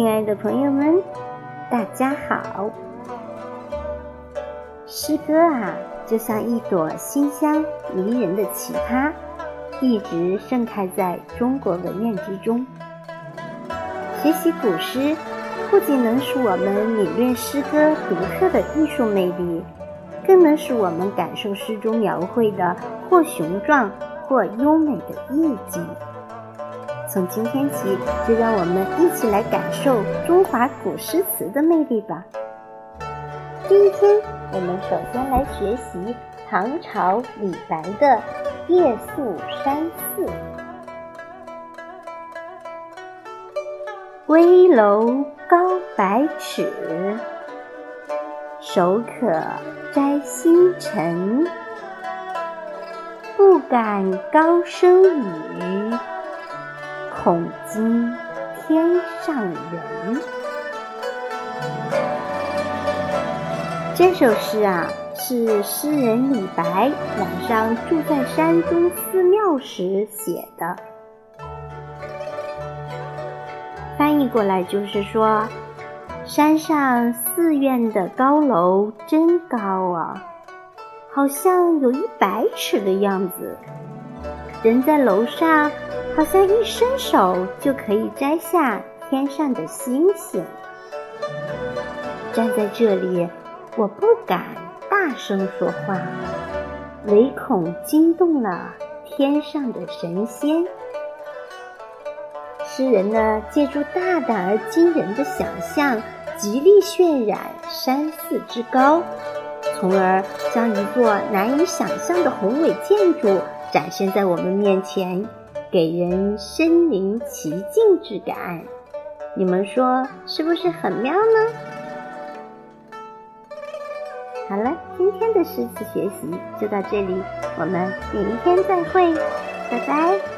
亲爱的朋友们，大家好！诗歌啊，就像一朵馨香迷人的奇葩，一直盛开在中国文苑之中。学习古诗，不仅能使我们领略诗歌独特的艺术魅力，更能使我们感受诗中描绘的或雄壮或优美的意境。从今天起，就让我们一起来感受中华古诗词的魅力吧。第一天，我们首先来学习唐朝李白的《夜宿山寺》。危楼高百尺，手可摘星辰。不敢高声语。恐惊天上人。这首诗啊，是诗人李白晚上住在山中寺庙时写的。翻译过来就是说，山上寺院的高楼真高啊，好像有一百尺的样子。人在楼上。好像一伸手就可以摘下天上的星星。站在这里，我不敢大声说话，唯恐惊动了天上的神仙。诗人呢，借助大胆而惊人的想象，极力渲染山寺之高，从而将一座难以想象的宏伟建筑展现在我们面前。给人身临其境之感，你们说是不是很妙呢？好了，今天的诗词学习就到这里，我们明天再会，拜拜。